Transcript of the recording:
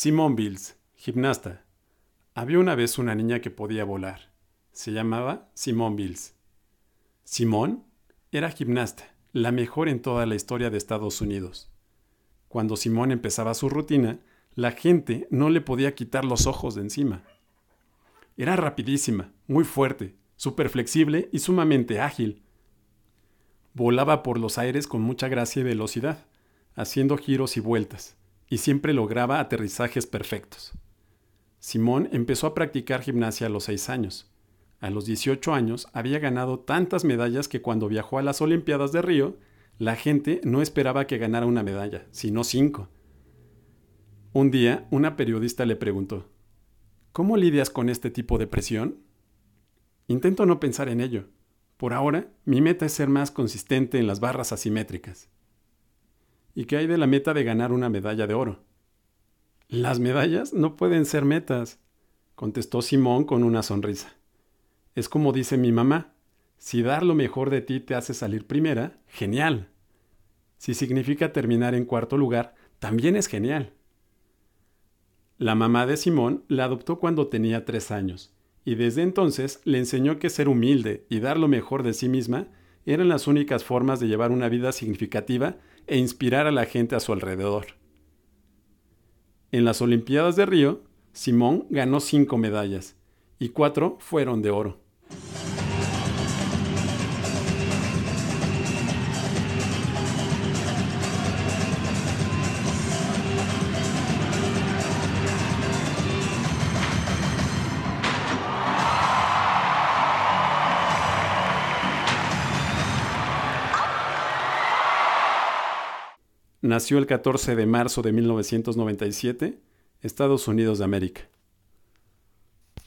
Simone Bills, gimnasta. Había una vez una niña que podía volar. Se llamaba Simone Bills. Simone era gimnasta, la mejor en toda la historia de Estados Unidos. Cuando Simone empezaba su rutina, la gente no le podía quitar los ojos de encima. Era rapidísima, muy fuerte, súper flexible y sumamente ágil. Volaba por los aires con mucha gracia y velocidad, haciendo giros y vueltas y siempre lograba aterrizajes perfectos. Simón empezó a practicar gimnasia a los 6 años. A los 18 años había ganado tantas medallas que cuando viajó a las Olimpiadas de Río, la gente no esperaba que ganara una medalla, sino cinco. Un día, una periodista le preguntó, ¿Cómo lidias con este tipo de presión? Intento no pensar en ello. Por ahora, mi meta es ser más consistente en las barras asimétricas. ¿Y qué hay de la meta de ganar una medalla de oro? Las medallas no pueden ser metas, contestó Simón con una sonrisa. Es como dice mi mamá, si dar lo mejor de ti te hace salir primera, genial. Si significa terminar en cuarto lugar, también es genial. La mamá de Simón la adoptó cuando tenía tres años, y desde entonces le enseñó que ser humilde y dar lo mejor de sí misma eran las únicas formas de llevar una vida significativa e inspirar a la gente a su alrededor. En las Olimpiadas de Río, Simón ganó cinco medallas y cuatro fueron de oro. Nació el 14 de marzo de 1997, Estados Unidos de América.